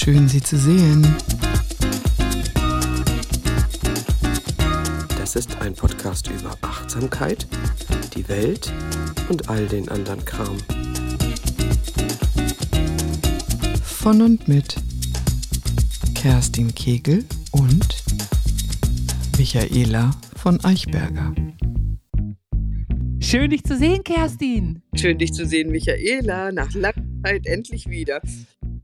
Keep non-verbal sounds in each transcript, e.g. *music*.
Schön, Sie zu sehen. Das ist ein Podcast über Achtsamkeit, die Welt und all den anderen Kram. Von und mit Kerstin Kegel und Michaela von Eichberger. Schön, dich zu sehen, Kerstin. Schön, dich zu sehen, Michaela. Nach langer Zeit endlich wieder.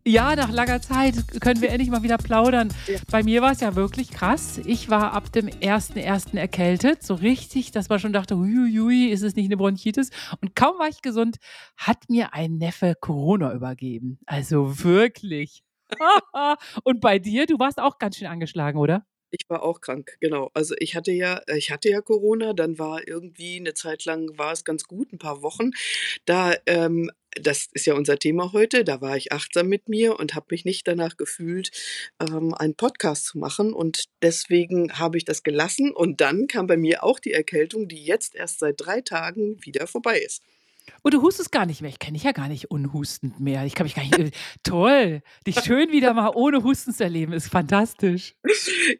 Ja, nach langer Zeit können wir endlich mal wieder plaudern. Ja. Bei mir war es ja wirklich krass. Ich war ab dem 1.1. erkältet, so richtig, dass man schon dachte, huiuiui, ist es nicht eine Bronchitis? Und kaum war ich gesund, hat mir ein Neffe Corona übergeben. Also wirklich. *laughs* Und bei dir, du warst auch ganz schön angeschlagen, oder? Ich war auch krank, genau. Also ich hatte ja, ich hatte ja Corona, dann war irgendwie eine Zeit lang war es ganz gut, ein paar Wochen. Da, ähm, das ist ja unser Thema heute, da war ich achtsam mit mir und habe mich nicht danach gefühlt, ähm, einen Podcast zu machen. Und deswegen habe ich das gelassen. Und dann kam bei mir auch die Erkältung, die jetzt erst seit drei Tagen wieder vorbei ist. Und du hustest gar nicht mehr. Ich kenne dich ja gar nicht unhustend mehr. Ich kann mich gar nicht. Äh, toll, dich schön wieder mal ohne Husten zu erleben, ist fantastisch.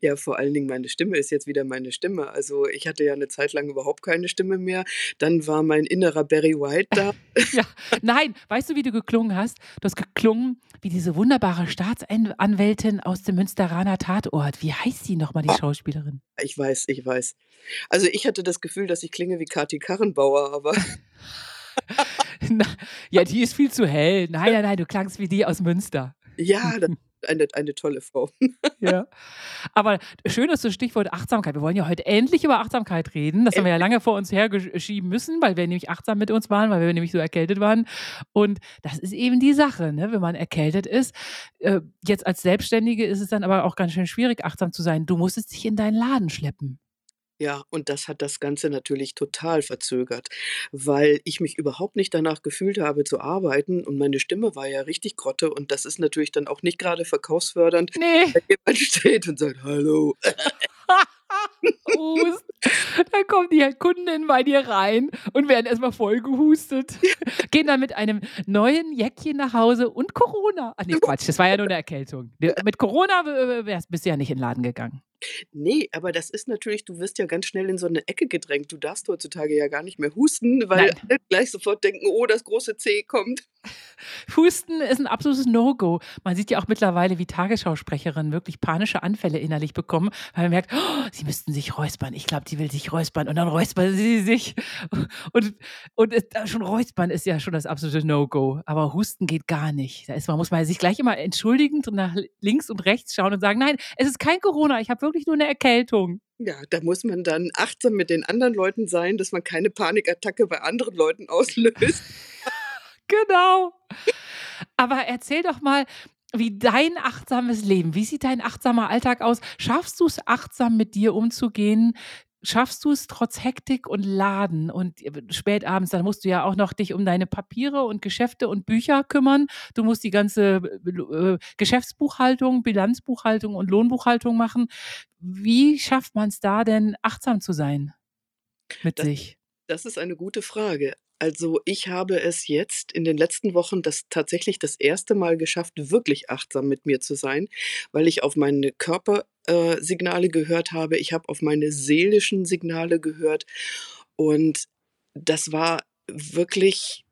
Ja, vor allen Dingen meine Stimme ist jetzt wieder meine Stimme. Also ich hatte ja eine Zeit lang überhaupt keine Stimme mehr. Dann war mein innerer Barry White da. *laughs* ja, nein, weißt du, wie du geklungen hast? Du hast geklungen wie diese wunderbare Staatsanwältin aus dem Münsteraner Tatort. Wie heißt sie nochmal, die Schauspielerin? Ich weiß, ich weiß. Also ich hatte das Gefühl, dass ich klinge wie Kati Karrenbauer, aber. *laughs* *laughs* ja, die ist viel zu hell. Nein, nein, nein, du klangst wie die aus Münster. Ja, *laughs* das eine, eine tolle Frau. ja. Aber schön ist das Stichwort Achtsamkeit. Wir wollen ja heute endlich über Achtsamkeit reden. Das haben wir ja lange vor uns hergeschieben müssen, weil wir nämlich achtsam mit uns waren, weil wir nämlich so erkältet waren. Und das ist eben die Sache, ne? wenn man erkältet ist. Äh, jetzt als Selbstständige ist es dann aber auch ganz schön schwierig, achtsam zu sein. Du musstest dich in deinen Laden schleppen. Ja, und das hat das Ganze natürlich total verzögert, weil ich mich überhaupt nicht danach gefühlt habe zu arbeiten und meine Stimme war ja richtig Grotte und das ist natürlich dann auch nicht gerade verkaufsfördernd, Nee. wenn jemand *laughs* steht und sagt: „Hallo.“ *laughs* Hust. Dann kommen die Kunden bei dir rein und werden erstmal voll gehustet. *laughs* Gehen dann mit einem neuen Jäckchen nach Hause und Corona. Ach nee, Quatsch, das war ja nur eine Erkältung. Mit Corona bist du ja nicht in den Laden gegangen. Nee, aber das ist natürlich du wirst ja ganz schnell in so eine Ecke gedrängt. Du darfst heutzutage ja gar nicht mehr husten, weil Nein. alle gleich sofort denken: „Oh, das große C kommt.“ *laughs* Husten ist ein absolutes No-Go. Man sieht ja auch mittlerweile, wie Tagesschausprecherinnen wirklich panische Anfälle innerlich bekommen, weil man merkt, oh, sie müssten sich räuspern. Ich glaube, die will sich räuspern und dann räuspern sie sich. *laughs* Und, und es, schon räuspern ist ja schon das absolute No-Go. Aber Husten geht gar nicht. Da ist, man muss man sich gleich immer entschuldigend nach links und rechts schauen und sagen, nein, es ist kein Corona, ich habe wirklich nur eine Erkältung. Ja, da muss man dann achtsam mit den anderen Leuten sein, dass man keine Panikattacke bei anderen Leuten auslöst. *laughs* Genau. Aber erzähl doch mal, wie dein achtsames Leben, wie sieht dein achtsamer Alltag aus? Schaffst du es, achtsam mit dir umzugehen? Schaffst du es trotz Hektik und Laden und äh, spätabends, dann musst du ja auch noch dich um deine Papiere und Geschäfte und Bücher kümmern. Du musst die ganze äh, Geschäftsbuchhaltung, Bilanzbuchhaltung und Lohnbuchhaltung machen. Wie schafft man es da denn, achtsam zu sein mit Das sich? das ist eine gute Frage. Also, ich habe es jetzt in den letzten Wochen das tatsächlich das erste Mal geschafft, wirklich achtsam mit mir zu sein, weil ich auf meine Körper äh, Signale gehört habe. Ich habe auf meine seelischen Signale gehört und das war wirklich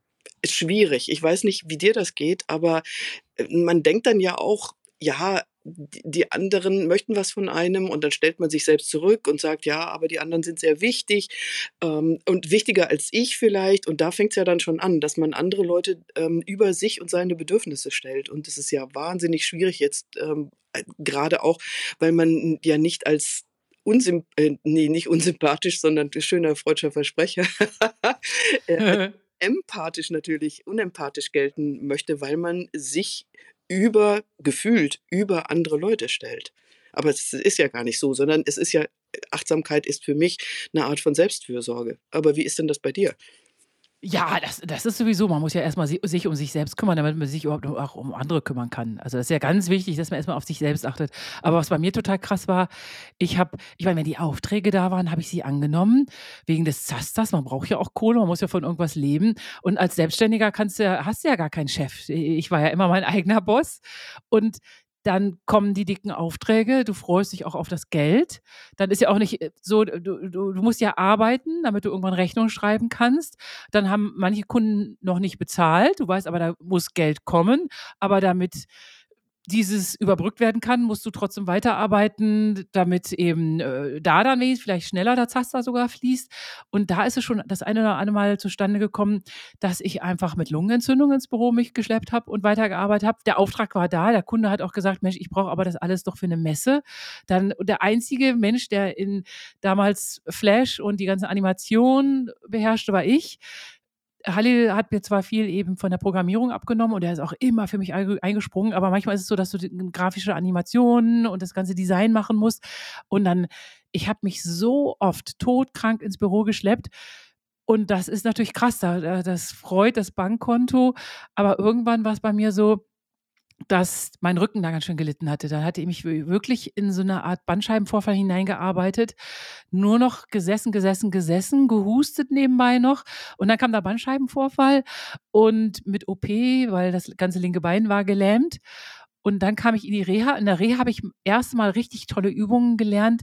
schwierig. Ich weiß nicht, wie dir das geht, aber, äh, man denkt dann ja auch, ja, die anderen möchten was von einem und dann stellt man sich selbst zurück und sagt: „Ja, aber die anderen sind sehr wichtig, ähm, und wichtiger als ich vielleicht.“ Und da fängt's ja dann schon an, dass man andere Leute, ähm, über sich und seine Bedürfnisse stellt. Und das ist ja wahnsinnig schwierig jetzt, ähm, äh, grade auch, weil man ja nicht als unsymp äh, ne, nicht unsympathisch, sondern schöner freudscher Versprecher, *laughs* äh, *laughs* empathisch natürlich unempathisch gelten möchte, weil man sich über gefühlt über andere Leute stellt. Aber es ist ja gar nicht so, sondern es ist ja Achtsamkeit ist für mich 'ne Art von Selbstfürsorge. Aber wie ist denn das bei dir? Ja, das das ist sowieso man muss ja erst mal si sich um sich selbst kümmern, damit man sich überhaupt auch um andere kümmern kann. Also, das ist ja ganz wichtig, dass man erst mal auf sich selbst achtet. Aber was bei mir total krass war, ich habe ich meine, wenn die Aufträge da waren, habe ich sie angenommen wegen des Zasters. Man braucht ja auch Kohle, man muss ja von irgendwas leben. Und als Selbstständiger kannst du hast du ja gar keinen Chef. Ich war ja immer mein eigener Boss und dann kommen die dicken Aufträge, du freust dich auch auf das Geld. Dann ist ja auch nicht äh, so, du, du, du musst ja arbeiten, damit du irgendwann Rechnung schreiben kannst. Dann haben manche Kunden noch nicht bezahlt, du weißt aber, da muss Geld kommen, aber damit dieses überbrückt werden kann, musst du trotzdem weiterarbeiten, damit eben äh, da dann vielleicht schneller der Zaster sogar fließt. Und da ist es schon das eine oder andere Mal zustande gekommen, dass ich einfach mit Lungenentzündung ins Büro mich geschleppt habe und weitergearbeitet habe. Der Auftrag war da, der Kunde hat auch gesagt, Mensch, ich brauche aber das alles doch für eine Messe. Dann der einzige Mensch, der in damals Flash und die ganze Animation beherrschte, war ich. Halil hat mir zwar viel eben von der Programmierung abgenommen und er ist auch immer für mich eingesprungen, aber manchmal ist es so, dass du grafische Animationen und das ganze Design machen musst. Und dann, ich habe mich so oft todkrank ins Büro geschleppt. Und das ist natürlich krass, das freut das Bankkonto. Aber irgendwann war es bei mir so, dass mein Rücken da ganz schön gelitten hatte. Da hatte ich mich wirklich in so eine Art Bandscheibenvorfall hineingearbeitet. Nur noch gesessen, gesessen, gesessen, gehustet nebenbei noch. Und dann kam der Bandscheibenvorfall und mit OP, weil das ganze linke Bein war gelähmt. Und dann kam ich in die Reha. In der Reha habe ich erst mal richtig tolle Übungen gelernt,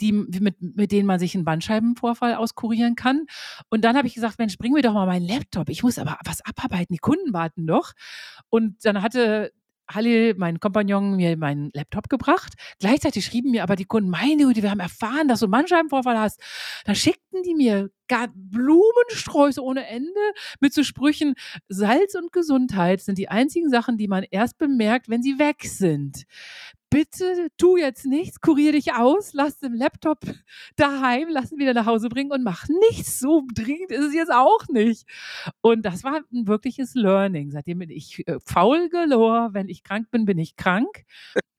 die, mit, mit denen man sich einen Bandscheibenvorfall auskurieren kann. Und dann habe ich gesagt, Mensch, bring mir doch mal meinen Laptop. Ich muss aber was abarbeiten. Die Kunden warten doch. Und dann hatte Halil, mein Kompagnon, mir meinen Laptop gebracht. Gleichzeitig schrieben mir aber die Kunden, meine Güte, wir haben erfahren, dass du einen Bandscheibenvorfall hast. Da schickten die mir Blumensträuße ohne Ende mit so Sprüchen, Salz und Gesundheit sind die einzigen Sachen, die man erst bemerkt, wenn sie weg sind bitte tu jetzt nichts, kurier dich aus, lass den Laptop daheim, lass ihn wieder nach Hause bringen und mach nichts. So dringend ist es jetzt auch nicht. Und das war ein wirkliches Learning. Seitdem bin ich äh, faul galore. Wenn ich krank bin, bin ich krank.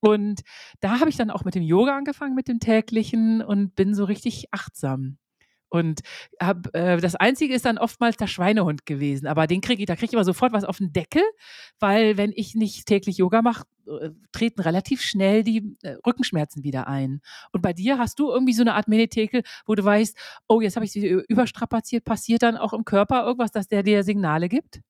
Und da habe ich dann auch mit dem Yoga angefangen, mit dem täglichen und bin so richtig achtsam. Und hab, äh, das Einzige ist dann oftmals der Schweinehund gewesen. Aber den kriege ich, da kriege ich immer sofort was auf den Deckel, weil wenn ich nicht täglich Yoga mache, äh, treten relativ schnell die äh, Rückenschmerzen wieder ein. Und bei dir hast du irgendwie so eine Art Menetekel, wo du weißt, oh, jetzt habe ich sie überstrapaziert, passiert dann auch im Körper irgendwas, dass der dir Signale gibt?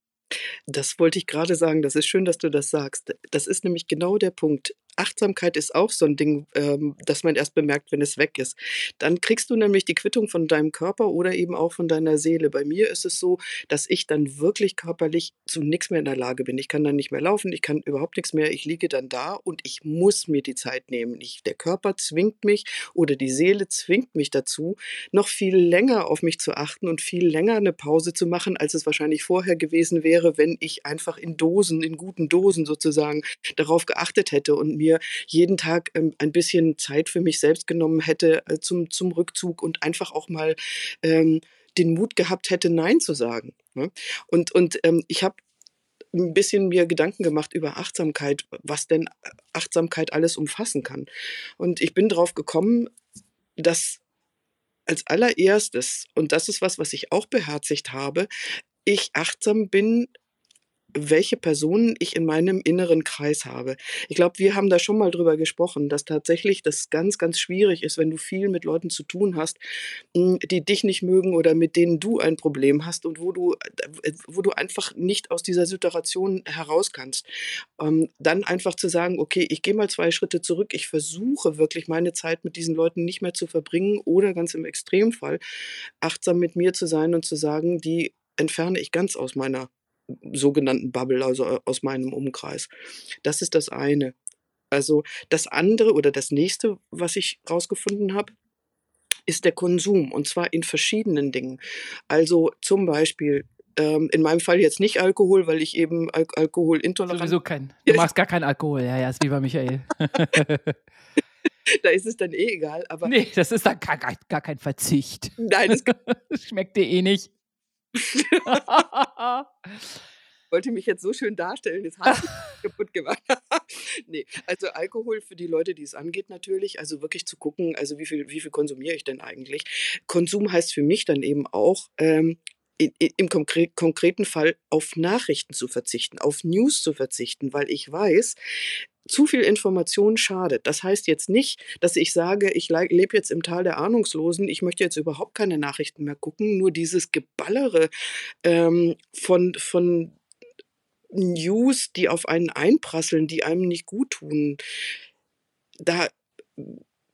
Das wollte ich gerade sagen. Das ist schön, dass du das sagst. Das ist nämlich genau der Punkt. Achtsamkeit ist auch so ein Ding, ähm, das man erst bemerkt, wenn es weg ist. Dann kriegst du nämlich die Quittung von deinem Körper oder eben auch von deiner Seele. Bei mir ist es so, dass ich dann wirklich körperlich zu nichts mehr in der Lage bin. Ich kann dann nicht mehr laufen, ich kann überhaupt nichts mehr. Ich liege dann da und ich muss mir die Zeit nehmen. Ich, der Körper zwingt mich oder die Seele zwingt mich dazu, noch viel länger auf mich zu achten und viel länger eine Pause zu machen, als es wahrscheinlich vorher gewesen wäre, wenn ich einfach in Dosen, in guten Dosen sozusagen darauf geachtet hätte und mir mir jeden Tag ähm, ein bisschen Zeit für mich selbst genommen hätte äh, zum, zum Rückzug und einfach auch mal ähm, den Mut gehabt hätte, Nein zu sagen. Ne? Und, und ähm, ich habe ein bisschen mir Gedanken gemacht über Achtsamkeit, was denn Achtsamkeit alles umfassen kann. Und ich bin drauf gekommen, dass als allererstes, und das ist was, was ich auch beherzigt habe, ich achtsam bin welche Personen ich in meinem inneren Kreis habe. Ich glaube, wir haben da schon mal drüber gesprochen, dass tatsächlich das ganz, ganz schwierig ist, wenn du viel mit Leuten zu tun hast, hm, die dich nicht mögen oder mit denen du ein Problem hast und wo du, äh, wo du einfach nicht aus dieser Situation heraus kannst. Ähm, dann einfach zu sagen, okay, ich gehe mal zwei Schritte zurück, ich versuche wirklich meine Zeit mit diesen Leuten nicht mehr zu verbringen oder ganz im Extremfall achtsam mit mir zu sein und zu sagen, die entferne ich ganz aus meiner sogenannten Bubble, also äh, aus meinem Umkreis. Das ist das eine. Also das andere oder das nächste, was ich rausgefunden habe, ist der Konsum und zwar in verschiedenen Dingen. Also zum Beispiel ähm, in meinem Fall jetzt nicht Alkohol, weil ich eben Al Alkoholintolerant. Sowieso kein. Du machst gar keinen Alkohol, ja, ja, ist wie bei Michael. *laughs* da ist es dann eh egal. Aber nee, das ist dann gar, gar, gar kein Verzicht. Nein, das *laughs* schmeckt dir eh nicht. *laughs* wollte mich jetzt so schön darstellen, habe ich *laughs* kaputt gemacht. *laughs* nee, also Alkohol für die Leute, die es angeht natürlich, also wirklich zu gucken, also wie viel, wie viel konsumiere ich denn eigentlich? Konsum heißt für mich dann eben auch, ähm, im konkreten Fall auf Nachrichten zu verzichten, auf News zu verzichten, weil ich weiß, zu viel Information schadet. Das heißt jetzt nicht, dass ich sage, ich lebe jetzt im Tal der Ahnungslosen, ich möchte jetzt überhaupt keine Nachrichten mehr gucken, nur dieses Geballere ähm, von, von News, die auf einen einprasseln, die einem nicht gut tun, da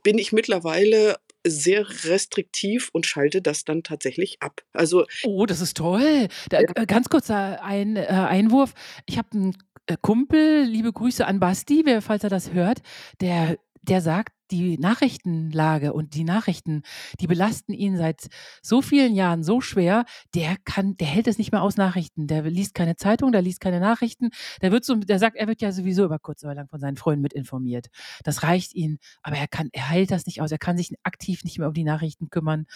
bin ich mittlerweile sehr restriktiv und schalte das dann tatsächlich ab. Also Oh, das ist toll. Da, Ja. äh, ganz kurzer ein, äh, Einwurf. Ich habe einen Kumpel, liebe Grüße an Basti, wer, falls er das hört, der, der sagt, die Nachrichtenlage und die Nachrichten, die belasten ihn seit so vielen Jahren so schwer, der kann, der hält es nicht mehr aus Nachrichten. Der liest keine Zeitung, der liest keine Nachrichten. Der wird so, der sagt, er wird ja sowieso über kurz oder lang von seinen Freunden mit informiert. Das reicht ihm, aber er kann, er hält das nicht aus. Er kann sich aktiv nicht mehr um die Nachrichten kümmern.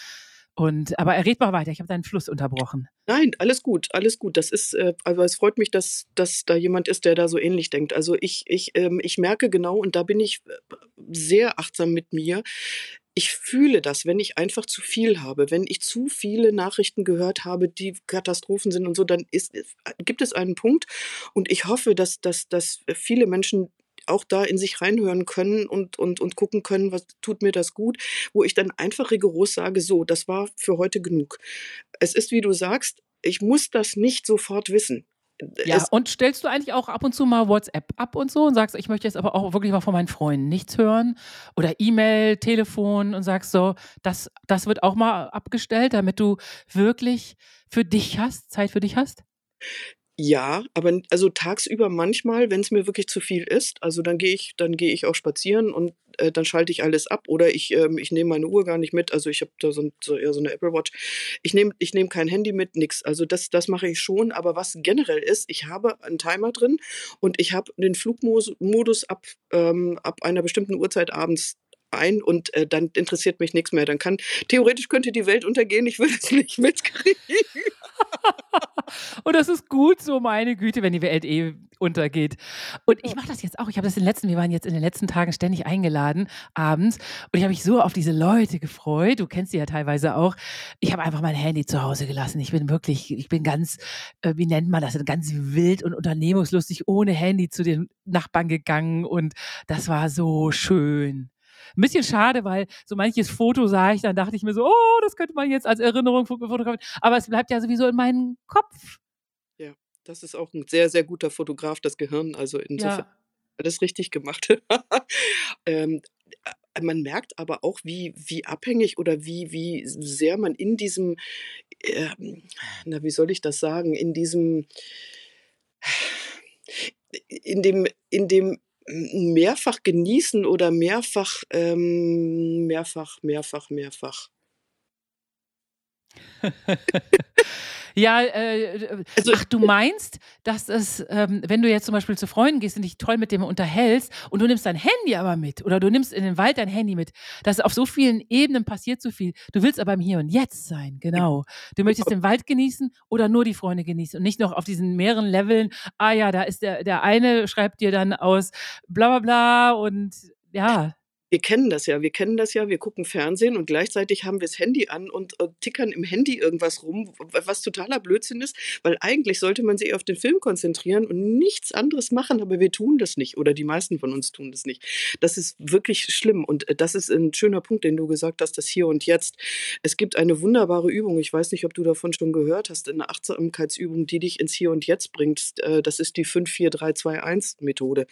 Und, aber er redet mal weiter. Ich habe deinen Fluss unterbrochen. Nein, alles gut, alles gut. Das ist, äh, aber es freut mich, dass, dass da jemand ist, der da so ähnlich denkt. Also ich, ich, ähm, ich merke genau, und da bin ich äh, sehr achtsam mit mir. Ich fühle das, wenn ich einfach zu viel habe, wenn ich zu viele Nachrichten gehört habe, die Katastrophen sind und so, dann ist, gibt es einen Punkt. Und ich hoffe, dass, dass, dass viele Menschen auch da in sich reinhören können und, und, und gucken können, was tut mir das gut, wo ich dann einfach rigoros sage, so, das war für heute genug. Es ist, wie du sagst, ich muss das nicht sofort wissen. Ja, Es, und stellst du eigentlich auch ab und zu mal WhatsApp ab und so und sagst, ich möchte jetzt aber auch wirklich mal von meinen Freunden nichts hören oder E-Mail, Telefon und sagst so, das, das wird auch mal abgestellt, damit du wirklich für dich hast, Zeit für dich hast? Ja, aber also tagsüber manchmal, wenn es mir wirklich zu viel ist, also dann gehe ich, dann gehe ich auch spazieren und äh, dann schalte ich alles ab oder ich, ähm, ich nehme meine Uhr gar nicht mit. Also ich habe da so, ein, so eher so eine Apple Watch. Ich nehme ich nehm kein Handy mit, nix. Also das, das mache ich schon. Aber was generell ist, ich habe einen Timer drin und ich habe den Flugmodus ab, ähm, ab einer bestimmten Uhrzeit abends ein und äh, dann interessiert mich nichts mehr. Dann kann, theoretisch könnte die Welt untergehen, ich würde es nicht mitkriegen. *laughs* *laughs* Und das ist gut so, meine Güte, wenn die Welt eh untergeht. Und ich mache das jetzt auch. Ich habe das in den letzten, wir waren jetzt in den letzten Tagen ständig eingeladen, abends. Und ich habe mich so auf diese Leute gefreut. Du kennst sie ja teilweise auch. Ich habe einfach mein Handy zu Hause gelassen. Ich bin wirklich, ich bin ganz, äh, wie nennt man das, ganz wild und unternehmungslustig ohne Handy zu den Nachbarn gegangen. Und das war so schön. Ein bisschen schade, weil so manches Foto sah ich, dann dachte ich mir so, oh, das könnte man jetzt als Erinnerung fo- fotografieren. Aber es bleibt ja sowieso in meinem Kopf. Ja, das ist auch ein sehr, sehr guter Fotograf, das Gehirn. Also insofern Ja. alles richtig gemacht. *laughs* ähm, äh, man merkt aber auch, wie, wie abhängig oder wie, wie sehr man in diesem, ähm, na, wie soll ich das sagen, in diesem, in dem, in dem mehrfach genießen oder mehrfach, ähm, mehrfach, mehrfach, mehrfach. Ja, äh, Also ach, du meinst, dass es, ähm, wenn du jetzt zum Beispiel zu Freunden gehst und dich toll mit dem unterhältst und du nimmst dein Handy aber mit oder du nimmst in den Wald dein Handy mit, dass auf so vielen Ebenen passiert so viel. Du willst aber im Hier und Jetzt sein, genau. Du möchtest den Wald genießen oder nur die Freunde genießen und nicht noch auf diesen mehreren Leveln, ah ja, da ist der, der eine schreibt dir dann aus bla bla bla und ja. Wir kennen das ja, wir kennen das ja, wir gucken Fernsehen und gleichzeitig haben wir das Handy an und, und tickern im Handy irgendwas rum, was totaler Blödsinn ist, weil eigentlich sollte man sich auf den Film konzentrieren und nichts anderes machen, aber wir tun das nicht oder die meisten von uns tun das nicht. Das ist wirklich schlimm und äh, das ist ein schöner Punkt, den du gesagt hast, das Hier und Jetzt. Es gibt eine wunderbare Übung, ich weiß nicht, ob du davon schon gehört hast, eine Achtsamkeitsübung, die dich ins Hier und Jetzt bringt. Äh, Das ist die 54321-Methode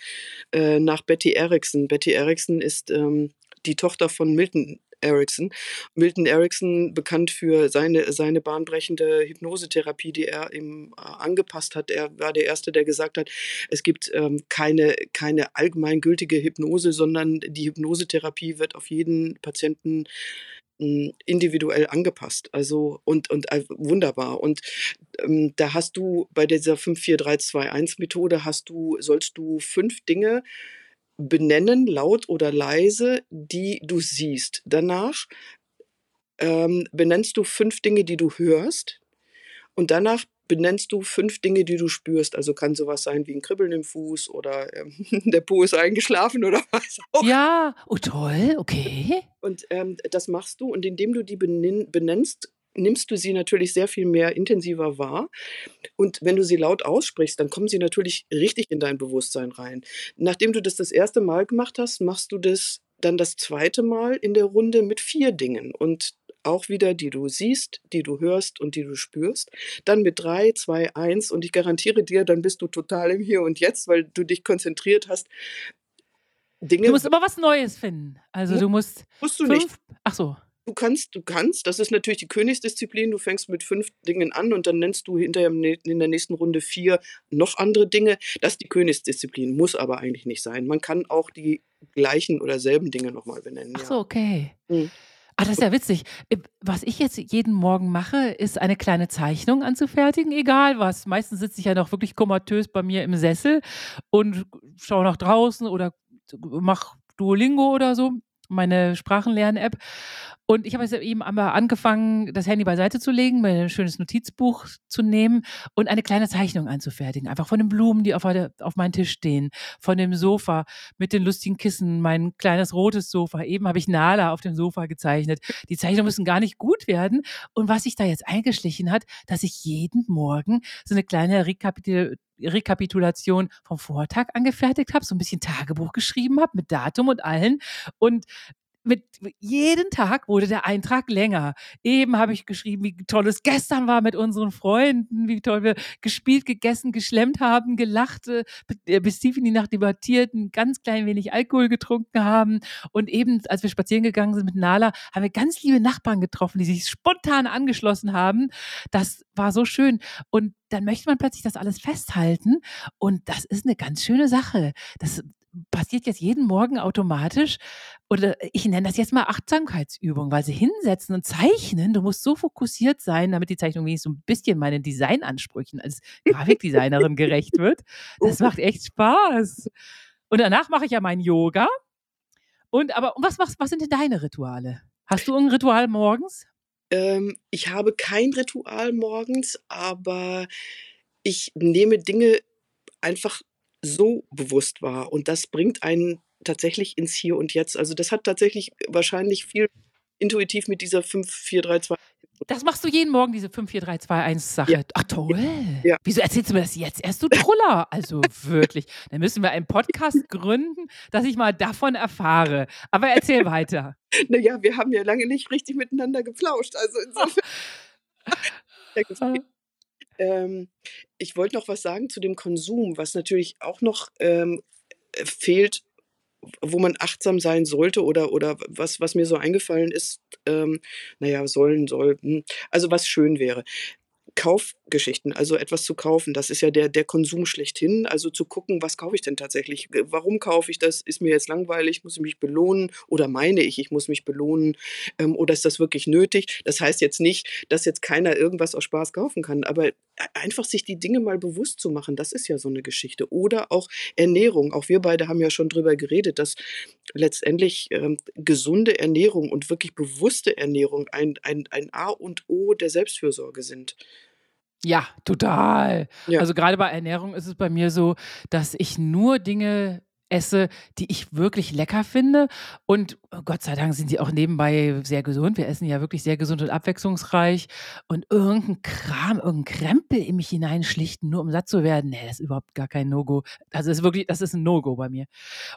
äh, nach Betty Erickson. Betty Erickson ist ähm, die Tochter von Milton Erickson. Milton Erickson, bekannt für seine, seine bahnbrechende Hypnosetherapie, die er ihm äh, angepasst hat. Er war der Erste, der gesagt hat, es gibt ähm, keine, keine allgemeingültige Hypnose, sondern die Hypnosetherapie wird auf jeden Patienten mh, individuell angepasst. Also und, und äh, wunderbar. Und ähm, da hast du bei dieser 54321-Methode hast du, sollst du fünf Dinge benennen, laut oder leise, die du siehst. Danach ähm, benennst du fünf Dinge, die du hörst. Und danach benennst du fünf Dinge, die du spürst. Also kann sowas sein wie ein Kribbeln im Fuß oder ähm, *laughs* der Po ist eingeschlafen oder *laughs* was auch. Ja, oh toll, okay. Und ähm, das machst du und indem du die benenn benennst, nimmst du sie natürlich sehr viel mehr intensiver wahr. Und wenn du sie laut aussprichst, dann kommen sie natürlich richtig in dein Bewusstsein rein. Nachdem du das das erste Mal gemacht hast, machst du das dann das zweite Mal in der Runde mit vier Dingen. Und auch wieder, die du siehst, die du hörst und die du spürst. Dann mit 3, 2, 1 und ich garantiere dir, dann bist du total im Hier und Jetzt, weil du dich konzentriert hast. Dinge. Du musst immer was Neues finden. Also du musst. Musst du fünf, nicht. Ach so. Du kannst, du kannst, das ist natürlich die Königsdisziplin, du fängst mit fünf Dingen an und dann nennst du hinterher in der nächsten Runde vier noch andere Dinge. Das ist die Königsdisziplin, muss aber eigentlich nicht sein. Man kann auch die gleichen oder selben Dinge nochmal benennen. Ach so, okay. Mhm. Ah, das ist ja witzig. Was ich jetzt jeden Morgen mache, ist eine kleine Zeichnung anzufertigen, egal was. Meistens sitze ich ja noch wirklich komatös bei mir im Sessel und schaue nach draußen oder mache Duolingo oder so meine Sprachenlern-App. Und ich habe jetzt eben einmal angefangen, das Handy beiseite zu legen, mir ein schönes Notizbuch zu nehmen und eine kleine Zeichnung anzufertigen. Einfach von den Blumen, die auf, auf meinem Tisch stehen, von dem Sofa mit den lustigen Kissen, mein kleines rotes Sofa. Eben habe ich Nala auf dem Sofa gezeichnet. Die Zeichnungen müssen gar nicht gut werden. Und was sich da jetzt eingeschlichen hat, dass ich jeden Morgen so eine kleine Rekapitul Rekapitulation vom Vortag angefertigt habe, so ein bisschen Tagebuch geschrieben habe mit Datum und allen. Und mit jeden Tag wurde der Eintrag länger. Eben habe ich geschrieben, wie toll es gestern war mit unseren Freunden, wie toll wir gespielt, gegessen, geschlemmt haben, gelacht, äh, äh, bis tief in die Nacht debattiert, ein ganz klein wenig Alkohol getrunken haben. Und eben, als wir spazieren gegangen sind mit Nala, haben wir ganz liebe Nachbarn getroffen, die sich spontan angeschlossen haben. Das war so schön. Und dann möchte man plötzlich das alles festhalten. Und das ist eine ganz schöne Sache. Das passiert jetzt jeden Morgen automatisch. Oder ich nenne das jetzt mal Achtsamkeitsübung, weil sie hinsetzen und zeichnen. Du musst so fokussiert sein, damit die Zeichnung wenigstens so ein bisschen meinen Designansprüchen als Grafikdesignerin gerecht wird. Das *laughs* macht echt Spaß. Und danach mache ich ja mein Yoga. Und aber was, was, was sind denn deine Rituale? Hast du ein Ritual morgens? Ähm, ich habe kein Ritual morgens, aber ich nehme Dinge einfach so bewusst wahr und das bringt einen tatsächlich ins Hier und Jetzt. Also das hat tatsächlich wahrscheinlich viel intuitiv mit dieser 5, 4, 3, 2 das machst du jeden Morgen, diese 5, 4, 3, 2, 1 Sache. Ja. Ach toll. Ja. Wieso erzählst du mir das jetzt erst, du Truller? Also wirklich. Dann müssen wir einen Podcast gründen, dass ich mal davon erfahre. Aber erzähl weiter. *laughs* Naja, wir haben ja lange nicht richtig miteinander geflauscht. Also insofern. *laughs* Ähm, ich wollte noch was sagen zu dem Konsum, was natürlich auch noch ähm, fehlt wo man achtsam sein sollte oder, oder was, was mir so eingefallen ist, ähm, naja, sollen, sollten, also was schön wäre. Kaufgeschichten, also etwas zu kaufen, das ist ja der, der Konsum schlechthin. Also zu gucken, was kaufe ich denn tatsächlich? Warum kaufe ich das? Ist mir jetzt langweilig? Muss ich mich belohnen? Oder meine ich, ich muss mich belohnen? Ähm, oder ist das wirklich nötig? Das heißt jetzt nicht, dass jetzt keiner irgendwas aus Spaß kaufen kann, aber einfach sich die Dinge mal bewusst zu machen, das ist ja so eine Geschichte. Oder auch Ernährung. Auch wir beide haben ja schon drüber geredet, dass letztendlich ähm, gesunde Ernährung und wirklich bewusste Ernährung ein, ein, ein A und O der Selbstfürsorge sind. Ja, total. Ja. Also gerade bei Ernährung ist es bei mir so, dass ich nur Dinge esse, die ich wirklich lecker finde. Und oh Gott sei Dank sind die auch nebenbei sehr gesund. Wir essen ja wirklich sehr gesund und abwechslungsreich. Und irgendein Kram, irgendein Krempel in mich hineinschlichten, nur um satt zu werden, nee, das ist überhaupt gar kein No-Go. Also das ist wirklich, das ist ein No-Go bei mir.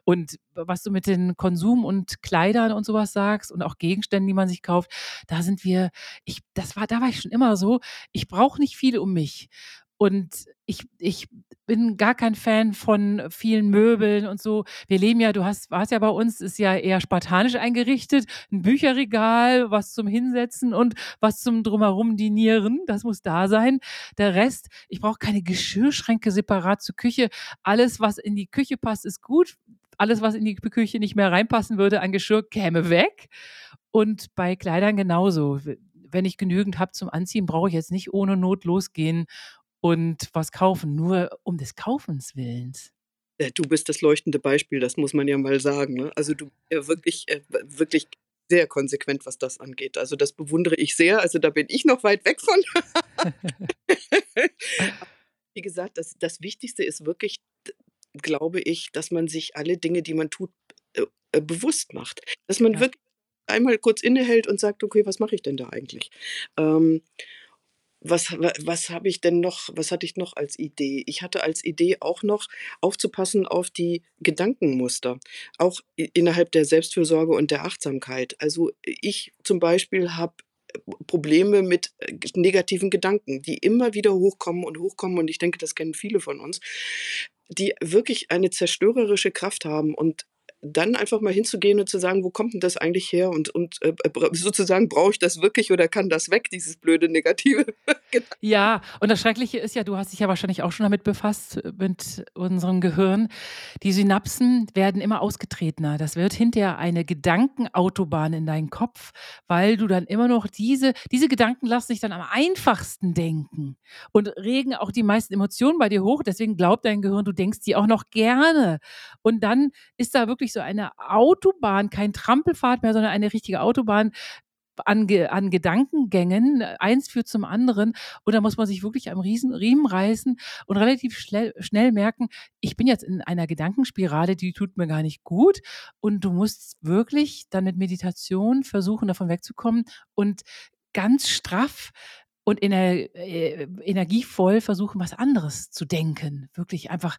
Und was du mit den Konsum und Kleidern und sowas sagst und auch Gegenständen, die man sich kauft, da sind wir, ich, das war, da war ich schon immer so, ich brauche nicht viel um mich. Und ich, ich bin gar kein Fan von vielen Möbeln und so. Wir leben ja, du hast, warst ja bei uns, ist ja eher spartanisch eingerichtet. Ein Bücherregal, was zum Hinsetzen und was zum Drumherum dinieren. Das muss da sein. Der Rest, ich brauche keine Geschirrschränke separat zur Küche. Alles, was in die Küche passt, ist gut. Alles, was in die Küche nicht mehr reinpassen würde an Geschirr, käme weg. Und bei Kleidern genauso. Wenn ich genügend habe zum Anziehen, brauche ich jetzt nicht ohne Not losgehen und was kaufen, nur um des Kaufens willens. Äh, du bist das leuchtende Beispiel, das muss man ja mal sagen. Ne? Also du bist wirklich, äh, wirklich sehr konsequent, was das angeht. Also das bewundere ich sehr. Also da bin ich noch weit weg von. *laughs* *laughs* Wie gesagt, das, das Wichtigste ist wirklich, glaube ich, dass man sich alle Dinge, die man tut, äh, äh bewusst macht. Dass man ja. wirklich einmal kurz innehält und sagt, okay, was mache ich denn da eigentlich? Ähm, was, was habe ich denn noch, was hatte ich noch als Idee? Ich hatte als Idee auch noch aufzupassen auf die Gedankenmuster, auch innerhalb der Selbstfürsorge und der Achtsamkeit. Also ich zum Beispiel habe Probleme mit äh, negativen Gedanken, die immer wieder hochkommen und hochkommen. Und ich denke, das kennen viele von uns, die wirklich eine zerstörerische Kraft haben. Und dann einfach mal hinzugehen und zu sagen, wo kommt denn das eigentlich her und, und äh, sozusagen brauche ich das wirklich oder kann das weg, dieses blöde Negative. *laughs* ja, und das Schreckliche ist ja, du hast dich ja wahrscheinlich auch schon damit befasst, mit unserem Gehirn. Die Synapsen werden immer ausgetretener. Das wird hinterher eine Gedankenautobahn in deinen Kopf, weil du dann immer noch diese, diese Gedanken lassen sich dann am einfachsten denken und regen auch die meisten Emotionen bei dir hoch. Deswegen glaubt dein Gehirn, du denkst die auch noch gerne. Und dann ist da wirklich wirklich so eine Autobahn, kein Trampelfahrt mehr, sondern eine richtige Autobahn an, an Gedankengängen. Eins führt zum anderen. Und da muss man sich wirklich am Riesen, Riemen reißen und relativ schnell, schnell merken, ich bin jetzt in einer Gedankenspirale, die tut mir gar nicht gut. Und du musst wirklich dann mit Meditation versuchen, davon wegzukommen und ganz straff und ener äh, energievoll versuchen, was anderes zu denken. Wirklich einfach,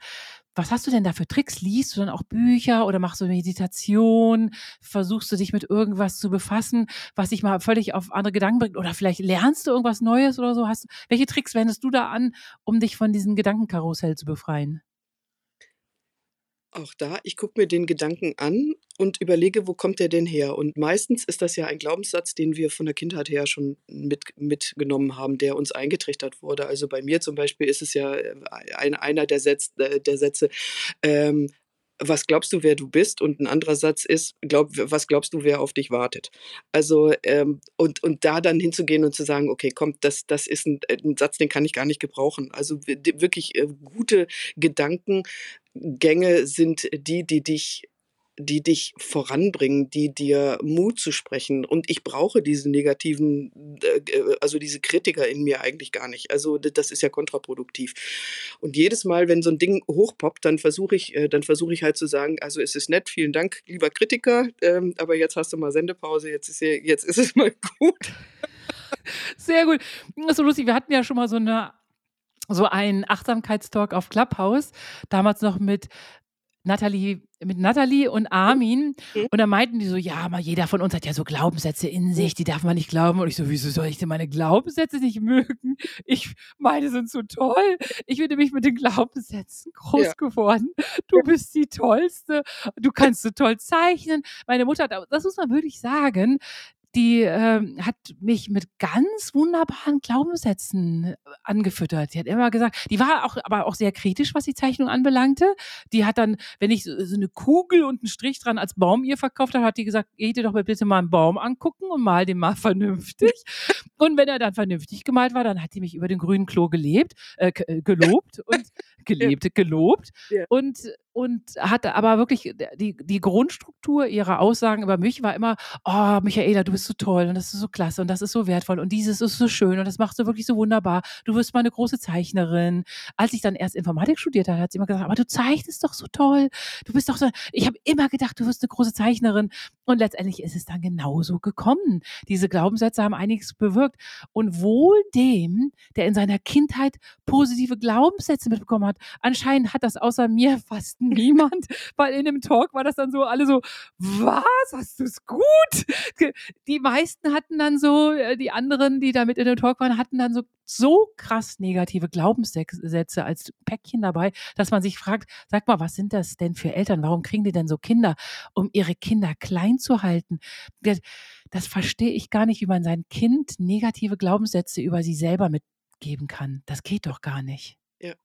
was hast du denn da für Tricks? Liest du dann auch Bücher oder machst du Meditation? Versuchst du dich mit irgendwas zu befassen, was dich mal völlig auf andere Gedanken bringt? Oder vielleicht lernst du irgendwas Neues oder so? Hast, welche Tricks wendest du da an, um dich von diesem Gedankenkarussell zu befreien? Auch da, ich gucke mir den Gedanken an und überlege, wo kommt der denn her? Und meistens ist das ja ein Glaubenssatz, den wir von der Kindheit her schon mit, mitgenommen haben, der uns eingetrichtert wurde. Also bei mir zum Beispiel ist es ja äh, ein, einer der, Sätze, äh, der Sätze ähm, was glaubst du, wer du bist? Und ein anderer Satz ist, glaub, was glaubst du, wer auf dich wartet? Also, ähm, und, und da dann hinzugehen und zu sagen, okay, komm, das, das ist ein, ein Satz, den kann ich gar nicht gebrauchen. Also wirklich äh, gute Gedankengänge sind die, die dich die dich voranbringen, die dir Mut zu sprechen. Und ich brauche diese negativen, äh, also diese Kritiker in mir eigentlich gar nicht. Also das ist ja kontraproduktiv. Und jedes Mal, wenn so ein Ding hochpoppt, dann versuche ich, äh, dann versuche ich halt zu sagen, also es ist nett, vielen Dank, lieber Kritiker, ähm, aber jetzt hast du mal Sendepause, jetzt ist, jetzt ist es *laughs* mal gut. Sehr gut. Das ist so lustig. Wir hatten ja schon mal so eine so einen Achtsamkeitstalk auf Clubhouse, damals noch mit Nathalie, mit Nathalie und Armin. Mhm. Und da meinten die so, ja, mal jeder von uns hat ja so Glaubenssätze in sich, die darf man nicht glauben. Und ich so, wieso soll ich denn meine Glaubenssätze nicht mögen? Ich, meine sind so toll. Ich bin nämlich mit den Glaubenssätzen groß ja. geworden. Du ja. bist die Tollste. Du kannst so toll zeichnen. Meine Mutter hat, das muss man wirklich sagen, die äh, hat mich mit ganz wunderbaren Glaubenssätzen äh, angefüttert. Die hat immer gesagt, die war auch, aber auch sehr kritisch, was die Zeichnung anbelangte. Die hat dann, wenn ich so, so eine Kugel und einen Strich dran als Baum ihr verkauft habe, hat die gesagt, geht ihr doch bitte mal einen Baum angucken und mal den mal *laughs* vernünftig. und wenn er dann vernünftig gemalt war, dann hat die mich über den grünen Klo gelebt, äh, äh gelobt und *laughs* gelebt, gelobt. Ja. Und und hatte aber wirklich die, die Grundstruktur ihrer Aussagen über mich war immer, oh, Michaela, du bist so toll und das ist so klasse und das ist so wertvoll und dieses ist so schön und das machst du wirklich so wunderbar. Du wirst mal eine große Zeichnerin. Als ich dann erst Informatik studiert habe, hat sie immer gesagt, aber du zeichnest doch so toll. Du bist doch so, ich habe immer gedacht, du wirst eine große Zeichnerin. Und letztendlich ist es dann genauso gekommen. Diese Glaubenssätze haben einiges bewirkt. Und wohl dem, der in seiner Kindheit positive Glaubenssätze mitbekommen hat, anscheinend hat das außer mir fast niemand, *laughs* weil in dem Talk war das dann so, alle so, was, hast du es gut? Die meisten hatten dann so, äh, die anderen, die da mit in dem Talk waren, hatten dann so, so krass negative Glaubenssätze als Päckchen dabei, dass man sich fragt, sag mal, was sind das denn für Eltern? Warum kriegen die denn so Kinder, um ihre Kinder klein zu halten? Das, das verstehe ich gar nicht, wie man sein Kind negative Glaubenssätze über sie selber mitgeben kann. Das geht doch gar nicht. Ja.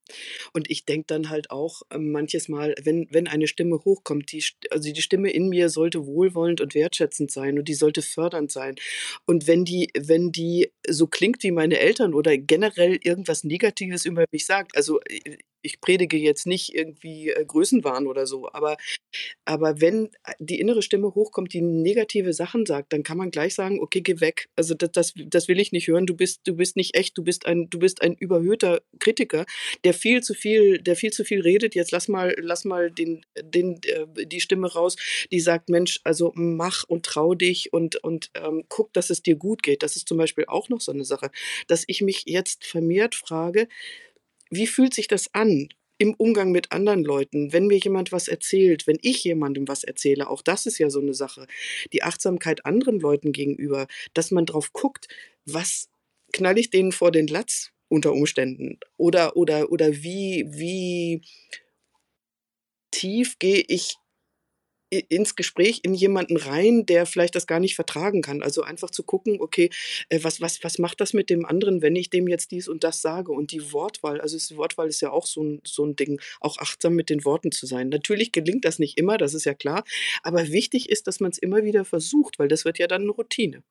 Und ich denke dann halt auch ähm, manches Mal, wenn, wenn eine Stimme hochkommt, die, also die Stimme in mir sollte wohlwollend und wertschätzend sein und die sollte fördernd sein. Und wenn die, wenn die so klingt wie meine Eltern oder generell irgendwas Negatives über mich sagt, also äh, ich predige jetzt nicht irgendwie äh, Größenwahn oder so, aber, aber wenn die innere Stimme hochkommt, die negative Sachen sagt, dann kann man gleich sagen, okay, geh weg. Also das, das, das will ich nicht hören. Du bist, du bist nicht echt, du bist ein, du bist ein überhöhter Kritiker, der viel zu viel, der viel zu viel redet. Jetzt lass mal, lass mal den, den, äh, die Stimme raus, die sagt, Mensch, also mach und trau dich und, und ähm, guck, dass es dir gut geht. Das ist zum Beispiel auch noch so eine Sache, dass ich mich jetzt vermehrt frage, wie fühlt sich das an? im Umgang mit anderen Leuten, wenn mir jemand was erzählt, wenn ich jemandem was erzähle, auch das ist ja so eine Sache. Die Achtsamkeit anderen Leuten gegenüber, dass man drauf guckt, was knall ich denen vor den Latz unter Umständen oder oder oder wie wie tief gehe ich ins Gespräch in jemanden rein, der vielleicht das gar nicht vertragen kann. Also einfach zu gucken, okay, äh, was, was, was macht das mit dem anderen, wenn ich dem jetzt dies und das sage? Und die Wortwahl, also die Wortwahl ist ja auch so ein, so ein Ding, auch achtsam mit den Worten zu sein. Natürlich gelingt das nicht immer, das ist ja klar, aber wichtig ist, dass man es immer wieder versucht, weil das wird ja dann eine Routine.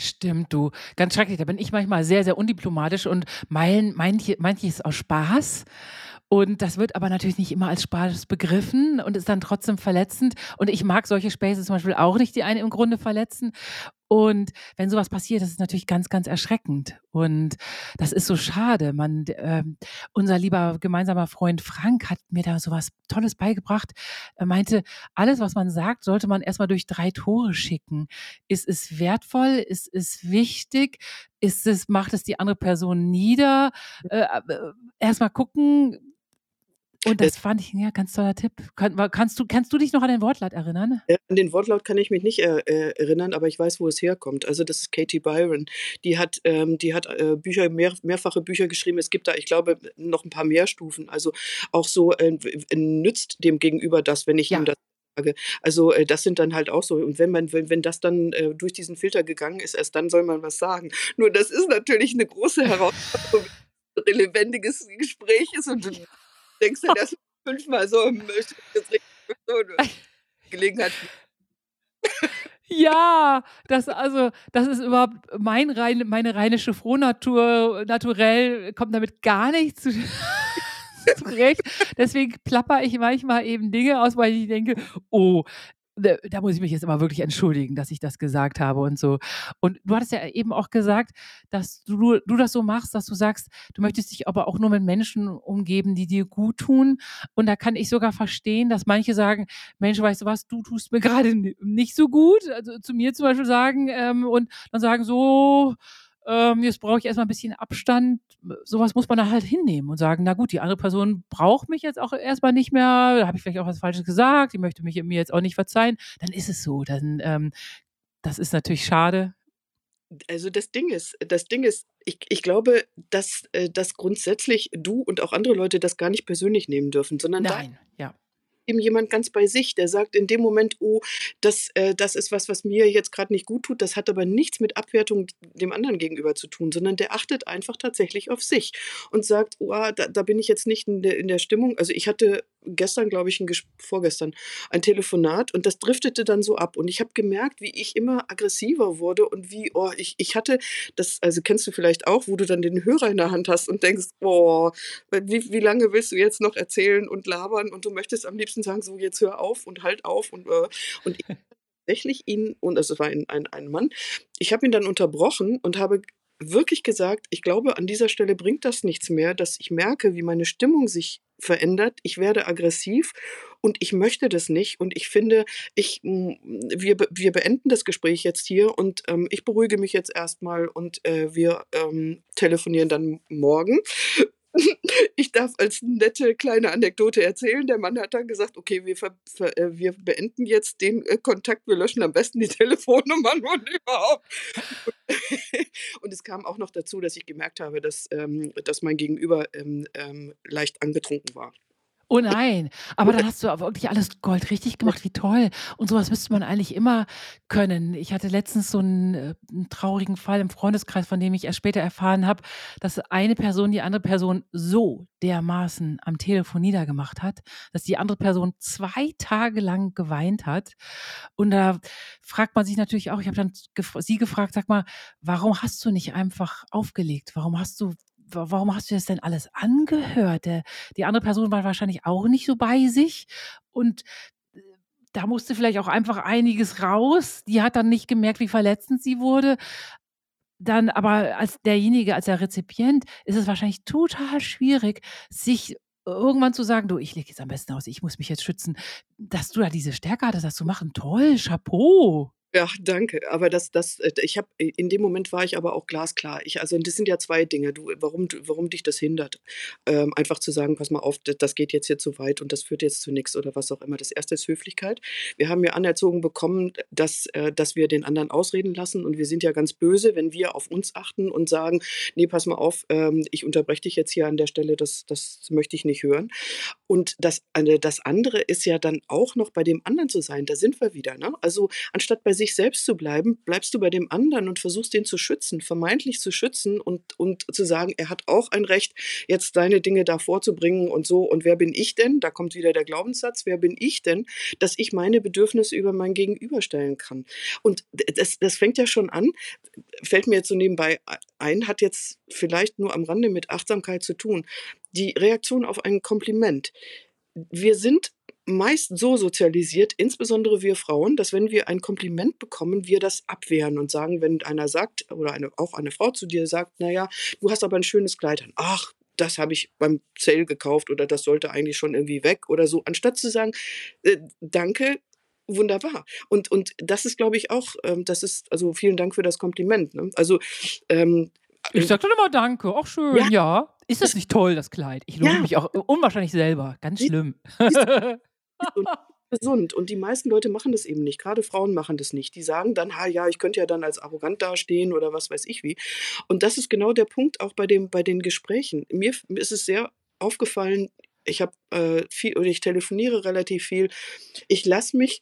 Stimmt, du. Ganz schrecklich. Da bin ich manchmal sehr, sehr undiplomatisch und mein, manche, manches aus Spaß. Und das wird aber natürlich nicht immer als Spaß begriffen und ist dann trotzdem verletzend. Und ich mag solche Spaces zum Beispiel auch nicht, die einen im Grunde verletzen. Und wenn sowas passiert, das ist natürlich ganz, ganz erschreckend. Und das ist so schade. Man, äh, unser lieber gemeinsamer Freund Frank hat mir da sowas Tolles beigebracht. Er meinte, alles, was man sagt, sollte man erstmal durch drei Tore schicken. Ist es wertvoll? Ist es wichtig? Ist es, macht es die andere Person nieder? Äh, äh, erstmal gucken, und das fand ich ein ja, ganz toller Tipp. Kann, kannst, du, kannst du dich noch an den Wortlaut erinnern? Äh, an den Wortlaut kann ich mich nicht äh, äh, erinnern, aber ich weiß, wo es herkommt. Also das ist Katie Byron. Die hat, ähm, die hat äh, Bücher, mehr, mehrfache Bücher geschrieben. Es gibt da, ich glaube, noch ein paar mehr Stufen. Also auch so äh, nützt dem Gegenüber das, wenn ich ja. ihm das sage. Also äh, das sind dann halt auch so. Und wenn man, wenn, wenn das dann äh, durch diesen Filter gegangen ist, erst dann soll man was sagen. Nur das ist natürlich eine große Herausforderung, ein lebendiges Gespräch ist und denkst du das fünfmal so, jetzt so Gelegenheit. Ja, das also, das ist überhaupt mein rein, meine rheinische Frohnatur, naturell kommt damit gar nichts zu, *laughs* zurecht. Deswegen plapper ich manchmal eben Dinge aus, weil ich denke, oh, da muss ich mich jetzt immer wirklich entschuldigen, dass ich das gesagt habe und so. Und du hattest ja eben auch gesagt, dass du, du das so machst, dass du sagst, du möchtest dich aber auch nur mit Menschen umgeben, die dir gut tun. Und da kann ich sogar verstehen, dass manche sagen, Mensch, weißt du was, du tust mir *laughs* gerade nicht so gut. Also zu mir zum Beispiel sagen ähm, und dann sagen so, ähm, jetzt brauche ich erstmal ein bisschen Abstand. Sowas muss man da halt hinnehmen und sagen, na gut, die andere Person braucht mich jetzt auch erstmal nicht mehr, da habe ich vielleicht auch was Falsches gesagt, die möchte mich mir jetzt auch nicht verzeihen, dann ist es so. Dann, ähm, das ist natürlich schade. Also das Ding ist, das Ding ist, ich, ich glaube, dass, äh, dass grundsätzlich du und auch andere Leute das gar nicht persönlich nehmen dürfen, sondern Nein, da, ja eben jemand ganz bei sich, der sagt in dem Moment, oh, das, äh, das ist was, was mir jetzt gerade nicht gut tut, das hat aber nichts mit Abwertung dem anderen gegenüber zu tun, sondern der achtet einfach tatsächlich auf sich und sagt, oh, da, da bin ich jetzt nicht in der, in der Stimmung. Also ich hatte gestern, glaube ich, ein vorgestern ein Telefonat und das driftete dann so ab. Und ich habe gemerkt, wie ich immer aggressiver wurde und wie, oh, ich, ich hatte das, also kennst du vielleicht auch, wo du dann den Hörer in der Hand hast und denkst, oh, wie, wie lange willst du jetzt noch erzählen und labern? Und du möchtest am liebsten sagen, so jetzt hör auf und halt auf und, äh, und *laughs* ich tatsächlich ihn, und es war ein, ein, ein Mann, ich habe ihn dann unterbrochen und habe wirklich gesagt, ich glaube, an dieser Stelle bringt das nichts mehr, dass ich merke, wie meine Stimmung sich verändert. Ich werde aggressiv und ich möchte das nicht. Und ich finde, ich, wir, wir beenden das Gespräch jetzt hier und ähm, ich beruhige mich jetzt erstmal und äh, wir ähm, telefonieren dann morgen. Ich darf als nette kleine Anekdote erzählen. Der Mann hat dann gesagt, okay, wir, äh, wir beenden jetzt den äh, Kontakt, wir löschen am besten die *laughs* Telefonnummern und überhaupt. *laughs* Und es kam auch noch dazu, dass ich gemerkt habe, dass, ähm, dass mein Gegenüber ähm, ähm, leicht angetrunken war. Oh nein, aber dann hast du wirklich alles Gold richtig gemacht, wie toll. Und sowas müsste man eigentlich immer können. Ich hatte letztens so einen, äh, 'n traurigen Fall im Freundeskreis, von dem ich erst später erfahren habe, dass eine Person die andere Person so dermaßen am Telefon niedergemacht hat, dass die andere Person zwei Tage lang geweint hat. Und da fragt man sich natürlich auch ich habe dann gef sie gefragt: „Sag mal, warum hast du nicht einfach aufgelegt? Warum hast du warum hast du das denn alles angehört? Der, die andere Person war wahrscheinlich auch nicht so bei sich und äh, da musste vielleicht auch einfach einiges raus. Die hat dann nicht gemerkt, wie verletzend sie wurde. Dann aber als derjenige, als der Rezipient, ist es wahrscheinlich total schwierig, sich irgendwann zu sagen, du, ich lege jetzt am besten aus, ich muss mich jetzt schützen, dass du da diese Stärke hattest, das zu machen. Toll, Chapeau. Ja, danke. Aber das das äh, ich habe in dem Moment war ich aber auch glasklar. Ich also, das sind ja 2 Dinge. Du warum warum dich das hindert, ähm, einfach zu sagen: „Pass mal auf, das geht jetzt hier zu weit und das führt jetzt zu nix“ oder was auch immer. Das erste ist Höflichkeit. Wir haben ja anerzogen bekommen, dass äh, dass wir den anderen ausreden lassen und wir sind ja ganz böse, wenn wir auf uns achten und sagen: „Ne, pass mal auf, ähm, ich unterbreche dich jetzt hier an der Stelle, das das möchte ich nicht hören.“ Und das eine das andere ist ja dann auch noch bei dem anderen zu sein. Da sind wir wieder, ne? Also, anstatt bei sich selbst zu bleiben, bleibst du bei dem anderen und versuchst den zu schützen, vermeintlich zu schützen und und zu sagen: „Er hat auch ein Recht, jetzt seine Dinge da vorzubringen und so. Und wer bin ich denn?“ Da kommt wieder der Glaubenssatz: „Wer bin ich denn, dass ich meine Bedürfnisse über mein Gegenüber stellen kann?“ Und das das fängt ja schon an fällt mir jetzt so nebenbei ein, hat jetzt vielleicht nur am Rande mit Achtsamkeit zu tun. Die Reaktion auf ein Kompliment. Wir sind meist so sozialisiert, insbesondere wir Frauen, dass wenn wir ein Kompliment bekommen, wir das abwehren und sagen, wenn einer sagt oder eine auch eine Frau zu dir sagt: „Na ja, du hast aber 'n schönes Kleid an.“ „Ach, das habe ich beim Sale gekauft“ oder „das sollte eigentlich schon irgendwie weg“ oder so, anstatt zu sagen: „Äh, danke, wunderbar.“ Und und das ist, glaube ich, auch ähm, das ist also, vielen Dank für das Kompliment, ne? Also, ähm, Ich äh sage dann immer: „Danke.“ „Ach schön, Ja. ja.“ „Ist das nicht toll, das Kleid?“ Ich lobe Ja. mich auch unwahrscheinlich selber, ganz schlimm. *laughs* du? gesund und die meisten Leute machen das eben nicht. Grade Frauen machen das nicht. Die sagen dann: „Ha ja, ich könnte ja dann als arrogant dastehen“ oder was weiß ich wie. Und das ist genau der Punkt auch bei dem bei den Gesprächen. Mir ist es sehr aufgefallen, ich habe, äh, viel oder ich telefoniere relativ viel. Ich lasse mich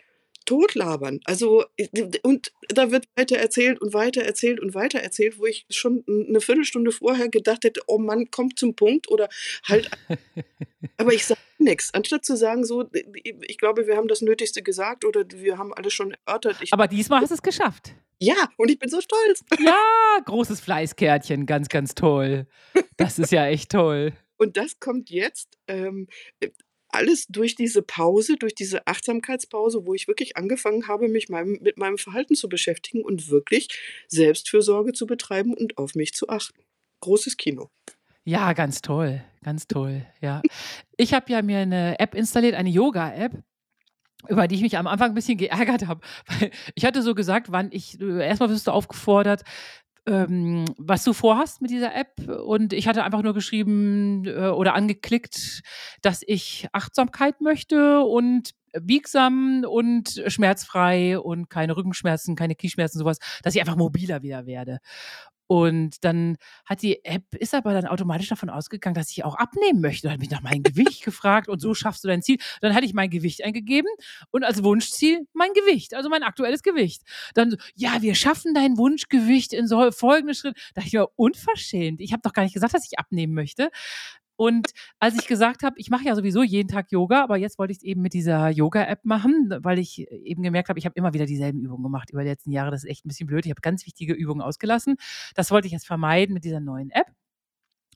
totlabern. Also, d und da wird weitererzählt und weitererzählt und weitererzählt, wo ich schon 'n 'ne Viertelstunde vorher gedacht hätte: „Oh Mann, komm zum Punkt“ oder halt *laughs* aber ich sage nix. Anstatt zu sagen so: „D d ich glaube, wir haben das Nötigste gesagt“ oder „Wir haben alles schon erörtert.“ Ich Aber diesmal hast du's geschafft. Ja, und ich bin so stolz. *laughs* Ja, großes Fleißkärtchen, ganz, ganz toll. Das ist ja echt toll. Und das kommt jetzt, ähm, äh, alles durch diese Pause, durch diese Achtsamkeitspause, wo ich wirklich angefangen habe, mich meinem mit meinem Verhalten zu beschäftigen und wirklich Selbstfürsorge zu betreiben und auf mich zu achten. Großes Kino. Ja, ganz toll, ganz toll, ja. Ich habe ja mir 'ne App installiert, eine Yoga-App, über die ich mich am Anfang 'n bisschen geärgert habe, *laughs* ich hatte so gesagt, wann ich äh, erst mal wirst du aufgefordert, ähm, was du vorhast mit dieser App und ich hatte einfach nur geschrieben, äh, oder angeklickt, dass ich Achtsamkeit möchte und biegsam und schmerzfrei und keine Rückenschmerzen, keine Knieschmerzen, so was, dass ich einfach mobiler wieder werde. Und dann hat die App ist aber dann automatisch davon ausgegangen, dass ich auch abnehmen möchte, hat mich nach meinem Gewicht gefragt und so schaffst du dein Ziel. Dann hatte ich mein Gewicht eingegeben und als Wunschziel mein Gewicht, also mein aktuelles Gewicht. Dann so: „Ja, wir schaffen dein Wunschgewicht in so folgenden Schritten.“ Da dachte ich mir: „Unverschämt. Ich habe doch gar nicht gesagt, dass ich abnehmen möchte.“ Und als ich gesagt habe ich mache ja sowieso jeden Tag Yoga, aber jetzt wollte ich's eben mit dieser Yoga-App machen, weil ich eben gemerkt habe, ich habe immer wieder dieselben Übungen gemacht über die letzten Jahre. Das ist echt 'n bisschen blöd. Ich habe ganz wichtige Übungen ausgelassen. Das wollte ich jetzt vermeiden mit dieser neuen App.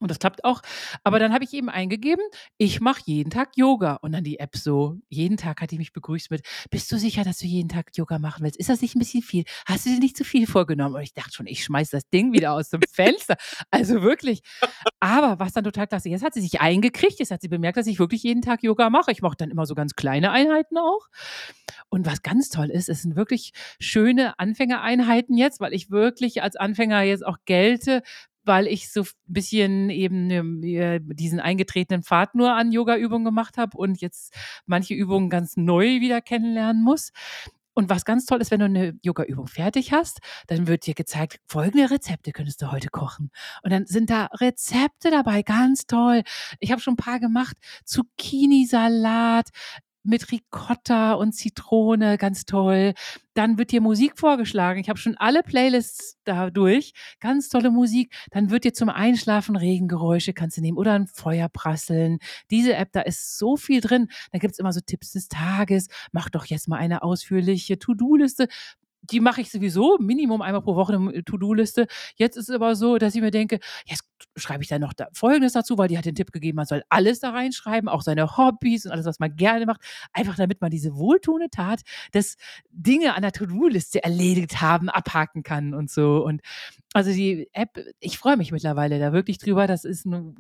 Und das klappt auch. Aber dann habe ich eben eingegeben: „Ich mache jeden Tag Yoga.“ Und dann die App so jeden Tag hat die mich begrüßt mit: „Bist du sicher, dass du jeden Tag Yoga machen willst? Ist das nicht 'n bisschen viel? Hast du dir nicht zu viel vorgenommen?“ Und ich dachte schon, ich schmeiße das Ding wieder aus dem *laughs* Fenster. Also wirklich. Aber was dann total klasse jetzt hat sie sich eingekriegt, jetzt hat sie bemerkt, dass ich wirklich jeden Tag Yoga mache. Ich mache dann immer so ganz kleine Einheiten auch. Und was ganz toll ist, es sind wirklich schöne Anfängereinheiten jetzt, weil ich wirklich als Anfänger jetzt auch gelte, weil ich so f bisschen eben, äh, diesen eingetretenen Pfad nur an Yogaübungen gemacht habe und jetzt manche Übungen ganz neu wieder kennenlernen muss. Und was ganz toll ist, wenn du 'ne Yogaübung fertig hast, dann wird dir gezeigt: „Folgende Rezepte könntest du heute kochen.“ Und dann sind da Rezepte dabei, ganz toll. Ich habe schon 'n paar gemacht. Zucchinisalat mit Ricotta und Zitrone, ganz toll. Dann wird dir Musik vorgeschlagen. Ich habe schon alle Playlists da durch, ganz tolle Musik. Dann wird dir zum Einschlafen Regengeräusche kannst du nehmen oder 'n Feuer prasseln. Diese App, da ist so viel drin. Da gibt's immer so Tipps des Tages: „Mach doch jetzt mal eine ausführliche To-do-Liste.“ Die mache ich sowieso Minimum einmal pro Woche 'ne To-do-Liste. Jetzt ist es aber so, dass ich mir denke: „Jetzt schreibe ich da noch da Folgendes dazu“, weil die hat den Tipp gegeben, man soll alles da reinschreiben, auch seine Hobbys und alles, was man gerne macht, einfach damit man diese wohltuende Tat des Dinge an der To-do-Liste erledigt haben, abhaken kann und so. Und also die App ich freue mich mittlerweile da wirklich drüber. Das ist 'ne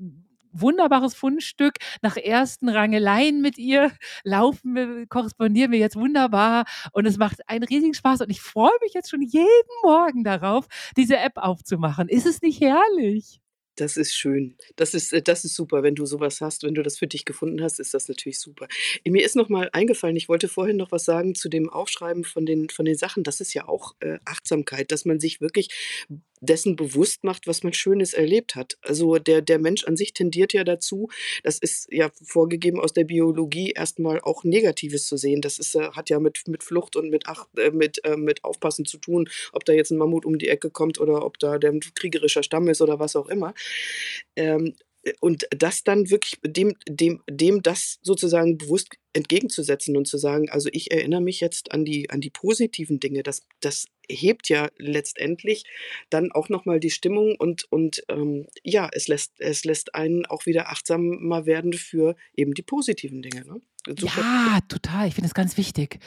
wunderbares Fundstück. Nach ersten Rangeleien mit ihr laufen wir, korrespondieren wir jetzt wunderbar und es macht einen riesigen Spaß und ich freue mich jetzt schon jeden Morgen darauf, diese App aufzumachen. Ist es nicht herrlich? Das ist schön. Das ist äh, das ist super, wenn du sowas hast. Wenn du das für dich gefunden hast, ist das natürlich super. Mir ist noch mal eingefallen, ich wollte vorhin noch was sagen zu dem Aufschreiben von den von den Sachen. Das ist ja auch, äh, Achtsamkeit, dass man sich wirklich dessen bewusst macht, was man Schönes erlebt hat. Also der der Mensch an sich tendiert ja dazu das ist ja vorgegeben aus der Biologie, erstmal auch Negatives zu sehen. Das ist, hat ja mit mit Flucht und mit Ach äh, mit äh, mit Aufpassen zu tun, ob da jetzt ein Mammut um die Ecke kommt oder ob da der kriegerischer Stamm ist oder was auch immer. Ähm, äh, und das dann wirklich dem dem dem das sozusagen bewusst entgegenzusetzen und zu sagen: „Also, ich erinnere mich jetzt an die an die positiven Dinge.“ Das das hebt ja letztendlich dann auch noch mal die Stimmung und und, ähm, ja, es lässt es lässt einen auch wieder achtsamer werden für eben die positiven Dinge, ne? Super. Ja, total. Ich finde es ganz wichtig.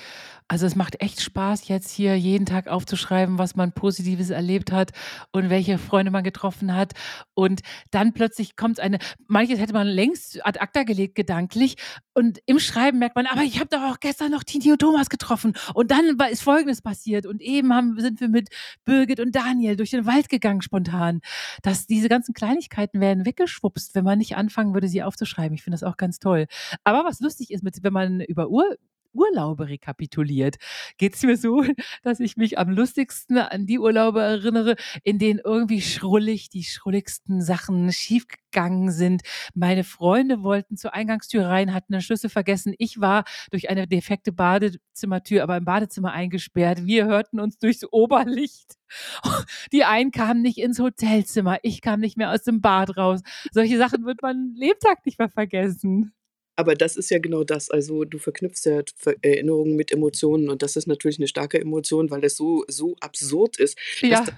Also, es macht echt Spaß, jetzt hier jeden Tag aufzuschreiben, was man Positives erlebt hat und welche Freunde man getroffen hat. Und dann plötzlich kommt eine manches hätte man längst ad acta gelegt gedanklich und im Schreiben merkt man: „Aber ich habe doch auch gestern noch Tini und Thomas getroffen und dann ist Folgendes passiert und eben haben sind wir mit Birgit und Daniel durch den Wald gegangen spontan.“ Dass diese ganzen Kleinigkeiten werden weggeschwupst, wenn man nicht anfangen würde, sie aufzuschreiben. Ich finde das auch ganz toll. Aber was lustig ist mit wenn man über Ur Urlaube rekapituliert, geht es mir so, *laughs* dass ich mich am lustigsten an die Urlaube erinnere, in denen irgendwie schrullig die schrulligsten Sachen schiefgegangen sind. Meine Freunde wollten zur Eingangstür rein, hatten den Schlüssel vergessen. Ich war durch eine defekte Badezimmertür, aber im Badezimmer eingesperrt. Wir hörten uns durchs Oberlicht. *laughs* Die einen kamen nicht ins Hotelzimmer, ich kam nicht mehr aus dem Bad raus. Solche Sachen wird man Lebtag nicht mehr vergessen. Aber das ist ja genau das. Also, du verknüpfst ja Erinnerungen mit Emotionen und das ist natürlich 'ne starke Emotion, weil das so so absurd ist, Ja. dass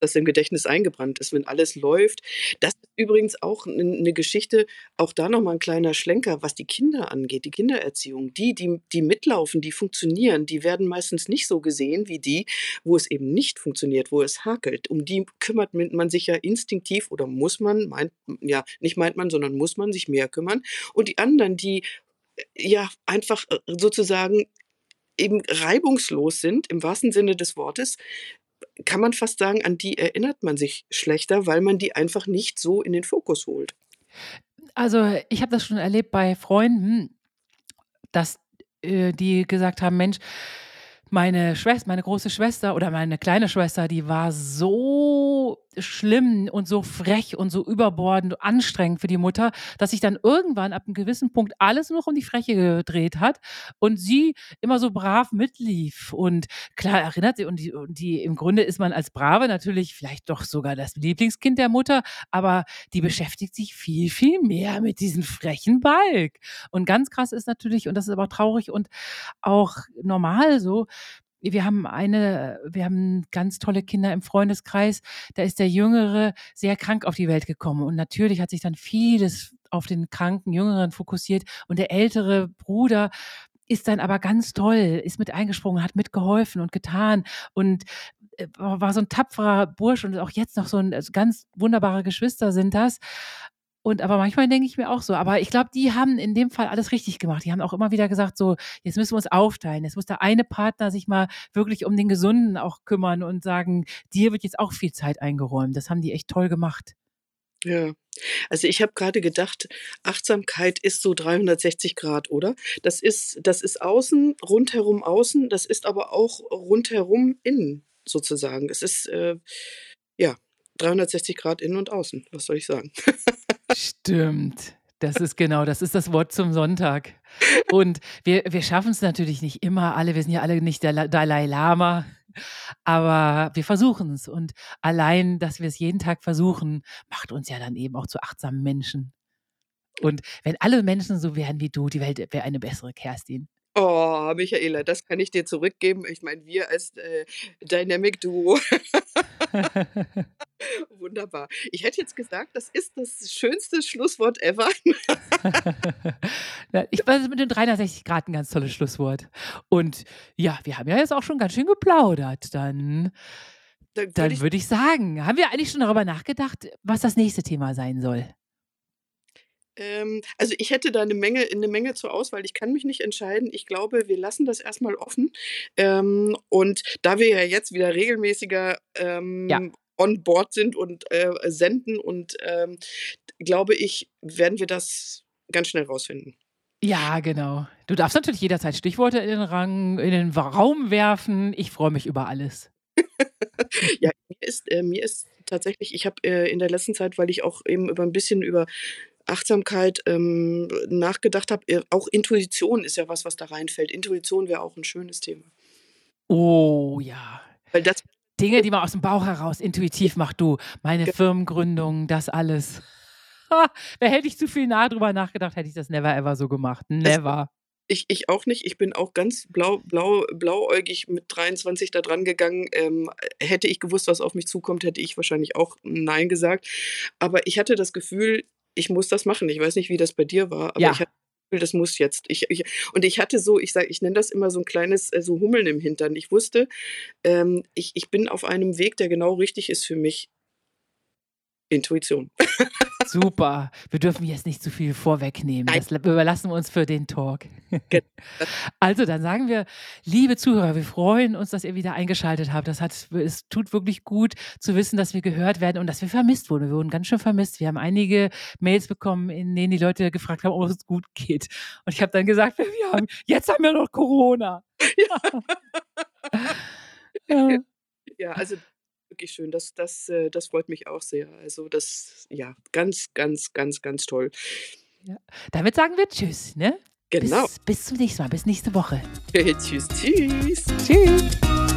das im Gedächtnis eingebrannt ist, wenn alles läuft. Das ist übrigens auch 'n 'ne Geschichte auch da noch mal 'n kleiner Schlenker, was die Kinder angeht, die Kindererziehung. Die, die die mitlaufen, die funktionieren, die werden meistens nicht so gesehen wie die, wo es eben nicht funktioniert, wo es hakelt. Um die kümmert man sich ja instinktiv oder muss man, meint ja, nicht meint man, sondern muss man sich mehr kümmern. Und die anderen, die, äh, ja, einfach, äh, sozusagen eben reibungslos sind im wahrsten Sinne des Wortes, kann man fast sagen, an die erinnert man sich schlechter, weil man die einfach nicht so in den Fokus holt. Also, ich habe das schon erlebt bei Freunden, dass, äh, die gesagt haben: „Mensch, meine Schwest meine große Schwester oder meine kleine Schwester, die war so schlimm und so frech und so überbordend und anstrengend für die Mutter, dass sich dann irgendwann ab 'nem gewissen Punkt alles nur noch um die Freche gedreht hat und sie immer so brav mitlief.“ Und klar erinnert sie und die und die im Grunde ist man als Brave natürlich vielleicht doch sogar das Lieblingskind der Mutter, aber die beschäftigt sich viel, viel mehr mit diesem frechen Balk. Und ganz krass ist natürlich und das ist aber traurig und auch normal so, wir haben eine wir haben ganz tolle Kinder im Freundeskreis, da ist der Jüngere sehr krank auf die Welt gekommen. Und natürlich hat sich dann vieles auf den kranken Jüngeren fokussiert. Und der ältere Bruder ist dann aber ganz toll, ist mit eingesprungen, hat mitgeholfen und getan und, äh, war so 'n tapferer Bursche und auch jetzt noch so 'n also, ganz wunderbare Geschwister sind das. Und aber manchmal denke ich mir auch so aber ich glaube, die haben in dem Fall alles richtig gemacht. Die haben auch immer wieder gesagt so: „Jetzt müssen wir uns aufteilen. Jetzt muss der eine Partner sich mal wirklich um den Gesunden auch kümmern und sagen: ‚Dir wird jetzt auch viel Zeit eingeräumt.‘“ Das haben die echt toll gemacht. Ja. Also, ich habe grade gedacht, Achtsamkeit ist so 360 Grad, oder? Das ist das ist außen, rundherum außen, das ist aber auch rundherum innen sozusagen. Es ist, äh, ja, 360 Grad innen und außen. Was soll ich sagen? *laughs* Stimmt. Das ist genau das ist das Wort zum Sonntag. Und wir wir schaffen's natürlich nicht immer alle. Wir sind ja alle nicht der La Dalai Lama, aber wir versuchen's. Und allein, dass wir's jeden Tag versuchen, macht uns ja dann eben auch zu achtsamen Menschen. Und wenn alle Menschen so wären wie du, die Welt wäre eine bessere, Kerstin. Oh, Michaela, das kann ich dir zurückgeben. Ich meine, wir als, äh, Dynamic Duo. *laughs* Wunderbar. Ich hätte jetzt gesagt, das ist das schönste Schlusswort ever. Ja, ich weiß mit den 360 Grad 'n ganz tolles Schlusswort. Und ja, wir haben ja jetzt auch schon ganz schön geplaudert. Dann Dann würde dann ich würde ich sagen haben wir eigentlich schon darüber nachgedacht, was das nächste Thema sein soll? Ähm, also, ich hätte da 'ne Menge 'ne Menge zur Auswahl. Ich kann mich nicht entscheiden. Ich glaube, wir lassen das erst mal offen. Ähm, und da wir ja jetzt wieder regelmäßiger, Ja. ähm, on board sind und, äh, senden und, ähm, glaube ich, werden wir das ganz schnell rausfinden. Ja, genau. Du darfst natürlich jederzeit Stichworte in den Rang in den Raum werfen. Ich freue mich über alles. *laughs* Ja, mir ist äh, mir ist tatsächlich ich habe, äh, in der letzten Zeit, weil ich auch eben über 'n bisschen über Achtsamkeit, ähm, nachgedacht habe auch Intuition ist ja was, was da reinfällt. Intuition wäre auch 'n schönes Thema. Oh ja. Weil das Dinge, die man aus'm Bauch heraus intuitiv macht, du. Meine Ge Firmengründung, das alles. *laughs* Da hätte ich zu viel nah drüber nachgedacht, hätte ich das never ever so gemacht. Never. ich ich auch nicht. Ich bin auch ganz blau blau blauäugig mit 23 da dran gegangen. Ähm, hätte ich gewusst, was auf mich zukommt, hätte ich wahrscheinlich auch nein gesagt. Aber ich hatte das Gefühl, ich muss das machen. Ich weiß nicht, wie das bei dir war, aber ich Ja. hatte das Gefühl, das muss jetzt. Ich ich und ich hatte so ich sage ich nenne das immer so 'n kleines, äh, so Hummeln im Hintern. Ich wusste, ähm, ich ich bin auf einem Weg, der genau richtig ist für mich. Intuition. Super. Wir dürfen jetzt nicht zu viel vorwegnehmen. Nein. Das überlassen wir uns für den Talk. *laughs* Also, dann sagen wir, liebe Zuhörer, wir freuen uns, dass ihr wieder eingeschaltet habt. Das hat es tut wirklich gut zu wissen, dass wir gehört werden und dass wir vermisst wurden. Wir wurden ganz schön vermisst. Wir haben einige Mails bekommen, in denen die Leute gefragt haben, ob es gut geht. Und ich habe dann gesagt: *laughs* „Wir haben jetzt haben wir noch Corona.“ Ja. *laughs* Ja, also wirklich schön. Das das äh, das freut mich auch sehr. Also, das ja, ganz, ganz, ganz, ganz toll. Ja. Damit sagen wir tschüss, ne? Genau. Bis bis zum nächsten Mal, bis nächste Woche. *laughs* Tschüss, tschüss. Tschüss.